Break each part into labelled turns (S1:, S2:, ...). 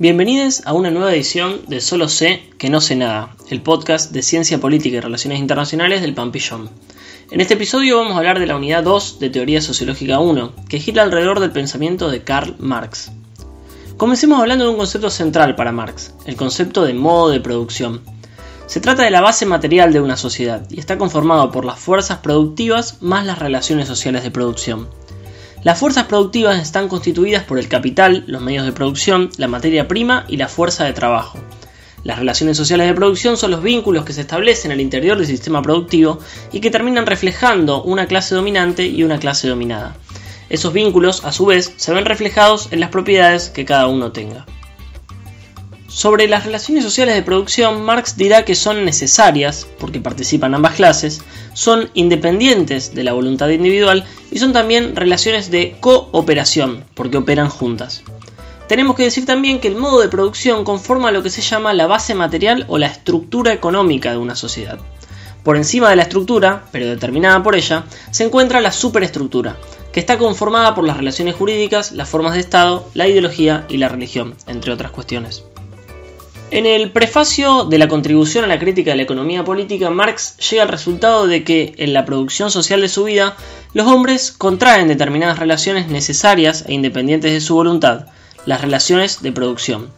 S1: Bienvenidos a una nueva edición de Solo sé que no sé nada, el podcast de Ciencia Política y Relaciones Internacionales del Pampillón. En este episodio vamos a hablar de la unidad 2 de Teoría Sociológica 1, que gira alrededor del pensamiento de Karl Marx. Comencemos hablando de un concepto central para Marx, el concepto de modo de producción. Se trata de la base material de una sociedad y está conformado por las fuerzas productivas más las relaciones sociales de producción. Las fuerzas productivas están constituidas por el capital, los medios de producción, la materia prima y la fuerza de trabajo. Las relaciones sociales de producción son los vínculos que se establecen al interior del sistema productivo y que terminan reflejando una clase dominante y una clase dominada. Esos vínculos, a su vez, se ven reflejados en las propiedades que cada uno tenga. Sobre las relaciones sociales de producción, Marx dirá que son necesarias, porque participan ambas clases, son independientes de la voluntad individual y son también relaciones de cooperación, porque operan juntas. Tenemos que decir también que el modo de producción conforma lo que se llama la base material o la estructura económica de una sociedad. Por encima de la estructura, pero determinada por ella, se encuentra la superestructura, que está conformada por las relaciones jurídicas, las formas de Estado, la ideología y la religión, entre otras cuestiones. En el prefacio de la contribución a la crítica de la economía política, Marx llega al resultado de que en la producción social de su vida, los hombres contraen determinadas relaciones necesarias e independientes de su voluntad, las relaciones de producción,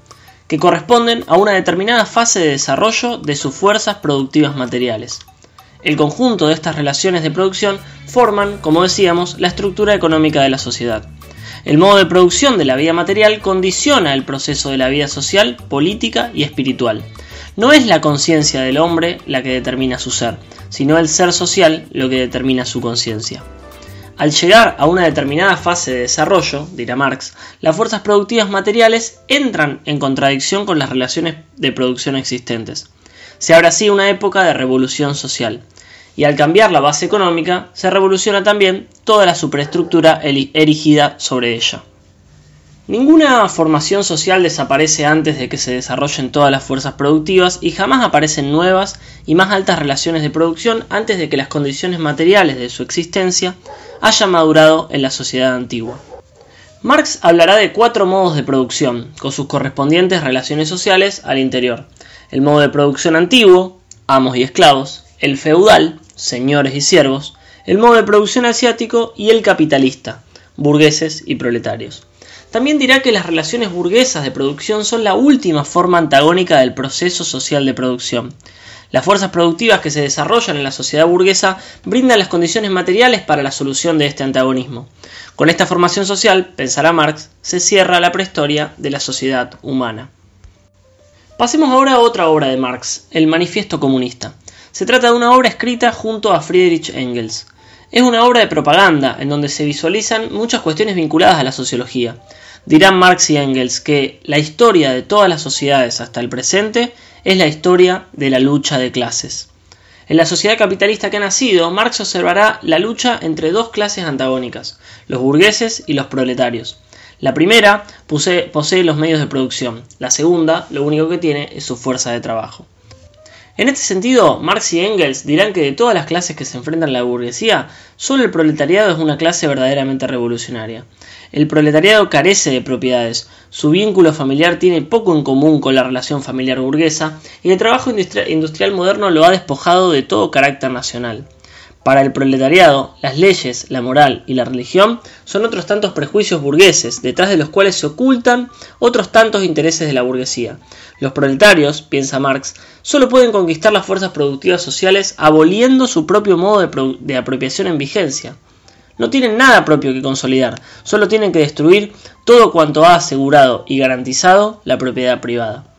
S1: que corresponden a una determinada fase de desarrollo de sus fuerzas productivas materiales. El conjunto de estas relaciones de producción forman, como decíamos, la estructura económica de la sociedad. El modo de producción de la vida material condiciona el proceso de la vida social, política y espiritual. No es la conciencia del hombre la que determina su ser, sino el ser social lo que determina su conciencia. Al llegar a una determinada fase de desarrollo, dirá Marx, las fuerzas productivas materiales entran en contradicción con las relaciones de producción existentes. Se abre así una época de revolución social y al cambiar la base económica se revoluciona también toda la superestructura erigida sobre ella. Ninguna formación social desaparece antes de que se desarrollen todas las fuerzas productivas y jamás aparecen nuevas y más altas relaciones de producción antes de que las condiciones materiales de su existencia hayan madurado en la sociedad antigua. Marx hablará de cuatro modos de producción, con sus correspondientes relaciones sociales al interior. El modo de producción antiguo, amos y esclavos, el feudal, señores y siervos, el modo de producción asiático y el capitalista, burgueses y proletarios. También dirá que las relaciones burguesas de producción son la última forma antagónica del proceso social de producción. Las fuerzas productivas que se desarrollan en la sociedad burguesa brindan las condiciones materiales para la solución de este antagonismo. Con esta formación social, pensará Marx, se cierra la prehistoria de la sociedad humana. Pasemos ahora a otra obra de Marx, el Manifiesto Comunista. Se trata de una obra escrita junto a Friedrich Engels. Es una obra de propaganda en donde se visualizan muchas cuestiones vinculadas a la sociología. Dirán Marx y Engels que la historia de todas las sociedades hasta el presente es la historia de la lucha de clases. En la sociedad capitalista que ha nacido, Marx observará la lucha entre dos clases antagónicas, los burgueses y los proletarios. La primera posee, posee los medios de producción, la segunda lo único que tiene es su fuerza de trabajo. En este sentido, Marx y Engels dirán que de todas las clases que se enfrentan a la burguesía, solo el proletariado es una clase verdaderamente revolucionaria. El proletariado carece de propiedades, su vínculo familiar tiene poco en común con la relación familiar burguesa y el trabajo industrial moderno lo ha despojado de todo carácter nacional. Para el proletariado, las leyes, la moral y la religión son otros tantos prejuicios burgueses, detrás de los cuales se ocultan otros tantos intereses de la burguesía. Los proletarios, piensa Marx, solo pueden conquistar las fuerzas productivas sociales aboliendo su propio modo de, de apropiación en vigencia. No tienen nada propio que consolidar, solo tienen que destruir todo cuanto ha asegurado y garantizado la propiedad privada.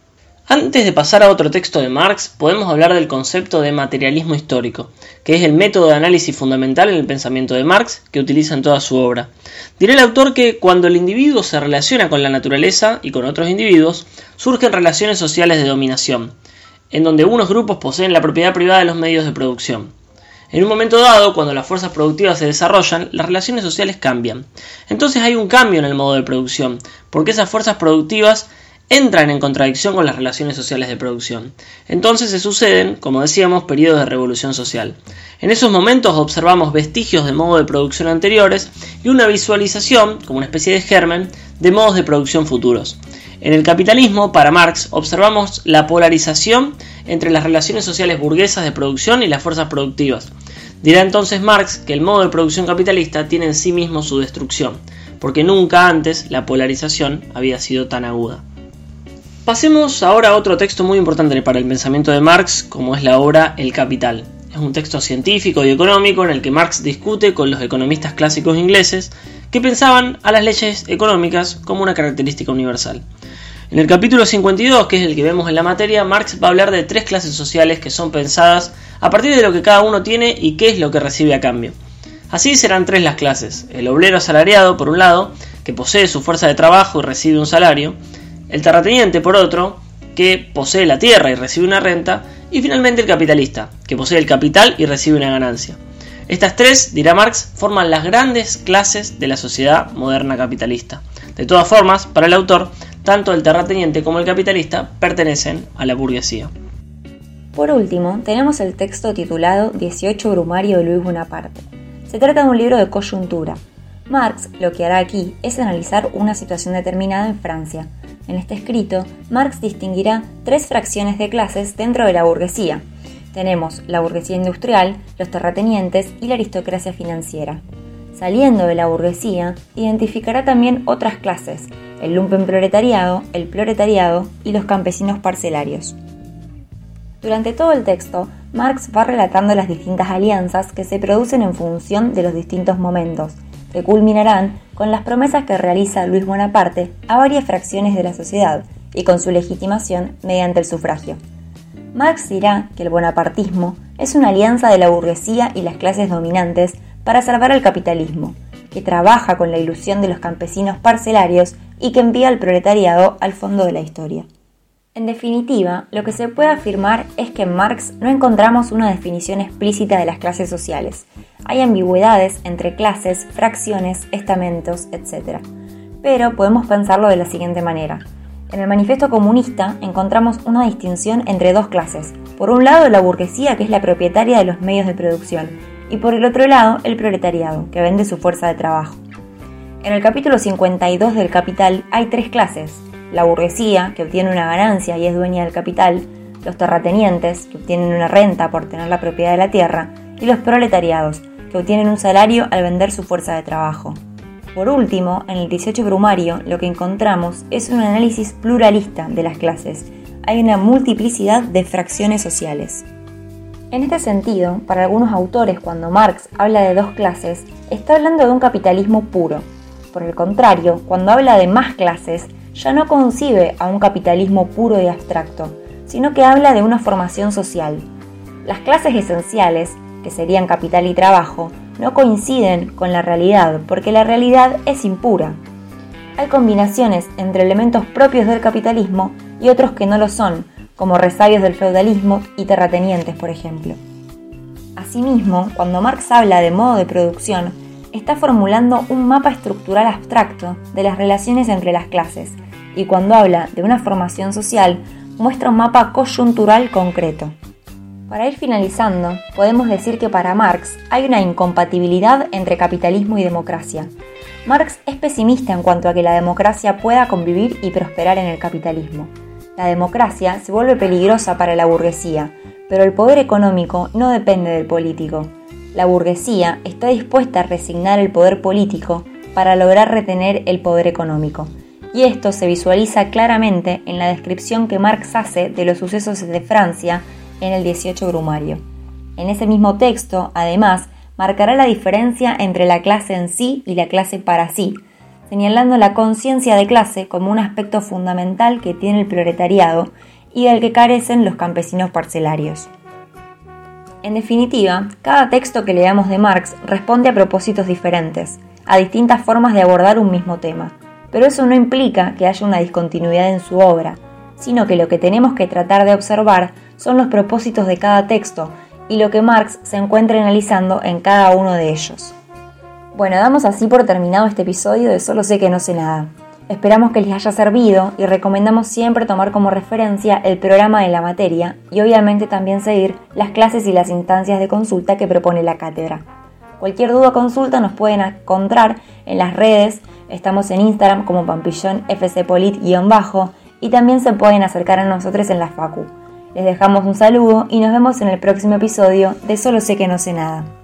S1: Antes de pasar a otro texto de Marx, podemos hablar del concepto de materialismo histórico, que es el método de análisis fundamental en el pensamiento de Marx que utiliza en toda su obra. Dirá el autor que cuando el individuo se relaciona con la naturaleza y con otros individuos, surgen relaciones sociales de dominación, en donde unos grupos poseen la propiedad privada de los medios de producción. En un momento dado, cuando las fuerzas productivas se desarrollan, las relaciones sociales cambian. Entonces hay un cambio en el modo de producción, porque esas fuerzas productivas entran en contradicción con las relaciones sociales de producción. Entonces se suceden, como decíamos, periodos de revolución social. En esos momentos observamos vestigios de modos de producción anteriores y una visualización, como una especie de germen, de modos de producción futuros. En el capitalismo, para Marx, observamos la polarización entre las relaciones sociales burguesas de producción y las fuerzas productivas. Dirá entonces Marx que el modo de producción capitalista tiene en sí mismo su destrucción, porque nunca antes la polarización había sido tan aguda. Pasemos ahora a otro texto muy importante para el pensamiento de Marx, como es la obra El Capital. Es un texto científico y económico en el que Marx discute con los economistas clásicos ingleses que pensaban a las leyes económicas como una característica universal. En el capítulo 52, que es el que vemos en la materia, Marx va a hablar de tres clases sociales que son pensadas a partir de lo que cada uno tiene y qué es lo que recibe a cambio. Así serán tres las clases. El obrero asalariado, por un lado, que posee su fuerza de trabajo y recibe un salario, el terrateniente por otro, que posee la tierra y recibe una renta, y finalmente el capitalista, que posee el capital y recibe una ganancia. Estas tres, dirá Marx, forman las grandes clases de la sociedad moderna capitalista. De todas formas, para el autor, tanto el terrateniente como el capitalista pertenecen a la burguesía.
S2: Por último, tenemos el texto titulado 18 Brumario de Luis Bonaparte. Se trata de un libro de coyuntura. Marx lo que hará aquí es analizar una situación determinada en Francia, en este escrito, Marx distinguirá tres fracciones de clases dentro de la burguesía. Tenemos la burguesía industrial, los terratenientes y la aristocracia financiera. Saliendo de la burguesía, identificará también otras clases, el lumpen proletariado, el proletariado y los campesinos parcelarios. Durante todo el texto, Marx va relatando las distintas alianzas que se producen en función de los distintos momentos, que culminarán con las promesas que realiza Luis Bonaparte a varias fracciones de la sociedad y con su legitimación mediante el sufragio. Marx dirá que el bonapartismo es una alianza de la burguesía y las clases dominantes para salvar al capitalismo, que trabaja con la ilusión de los campesinos parcelarios y que envía al proletariado al fondo de la historia. En definitiva, lo que se puede afirmar es que en Marx no encontramos una definición explícita de las clases sociales. Hay ambigüedades entre clases, fracciones, estamentos, etc. Pero podemos pensarlo de la siguiente manera. En el manifiesto comunista encontramos una distinción entre dos clases. Por un lado, la burguesía, que es la propietaria de los medios de producción, y por el otro lado, el proletariado, que vende su fuerza de trabajo. En el capítulo 52 del Capital hay tres clases, la burguesía, que obtiene una ganancia y es dueña del capital, los terratenientes, que obtienen una renta por tener la propiedad de la tierra, y los proletariados, que obtienen un salario al vender su fuerza de trabajo. Por último, en el 18 Brumario lo que encontramos es un análisis pluralista de las clases. Hay una multiplicidad de fracciones sociales. En este sentido, para algunos autores, cuando Marx habla de dos clases, está hablando de un capitalismo puro. Por el contrario, cuando habla de más clases, ya no concibe a un capitalismo puro y abstracto, sino que habla de una formación social. Las clases esenciales, que serían capital y trabajo, no coinciden con la realidad porque la realidad es impura. Hay combinaciones entre elementos propios del capitalismo y otros que no lo son, como resabios del feudalismo y terratenientes, por ejemplo. Asimismo, cuando Marx habla de modo de producción, está formulando un mapa estructural abstracto de las relaciones entre las clases, y cuando habla de una formación social, muestra un mapa coyuntural concreto. Para ir finalizando, podemos decir que para Marx hay una incompatibilidad entre capitalismo y democracia. Marx es pesimista en cuanto a que la democracia pueda convivir y prosperar en el capitalismo. La democracia se vuelve peligrosa para la burguesía, pero el poder económico no depende del político. La burguesía está dispuesta a resignar el poder político para lograr retener el poder económico y esto se visualiza claramente en la descripción que Marx hace de los sucesos de Francia en el 18 Brumario. En ese mismo texto, además, marcará la diferencia entre la clase en sí y la clase para sí, señalando la conciencia de clase como un aspecto fundamental que tiene el proletariado y del que carecen los campesinos parcelarios. En definitiva, cada texto que leamos de Marx responde a propósitos diferentes, a distintas formas de abordar un mismo tema pero eso no implica que haya una discontinuidad en su obra, sino que lo que tenemos que tratar de observar son los propósitos de cada texto y lo que Marx se encuentra analizando en cada uno de ellos. Bueno, damos así por terminado este episodio de Solo sé que no sé nada. Esperamos que les haya servido y recomendamos siempre tomar como referencia el programa de la materia y obviamente también seguir las clases y las instancias de consulta que propone la cátedra. Cualquier duda o consulta nos pueden encontrar en las redes, estamos en Instagram como pampillón fcpolit-bajo y también se pueden acercar a nosotros en la Facu. Les dejamos un saludo y nos vemos en el próximo episodio de Solo sé que no sé nada.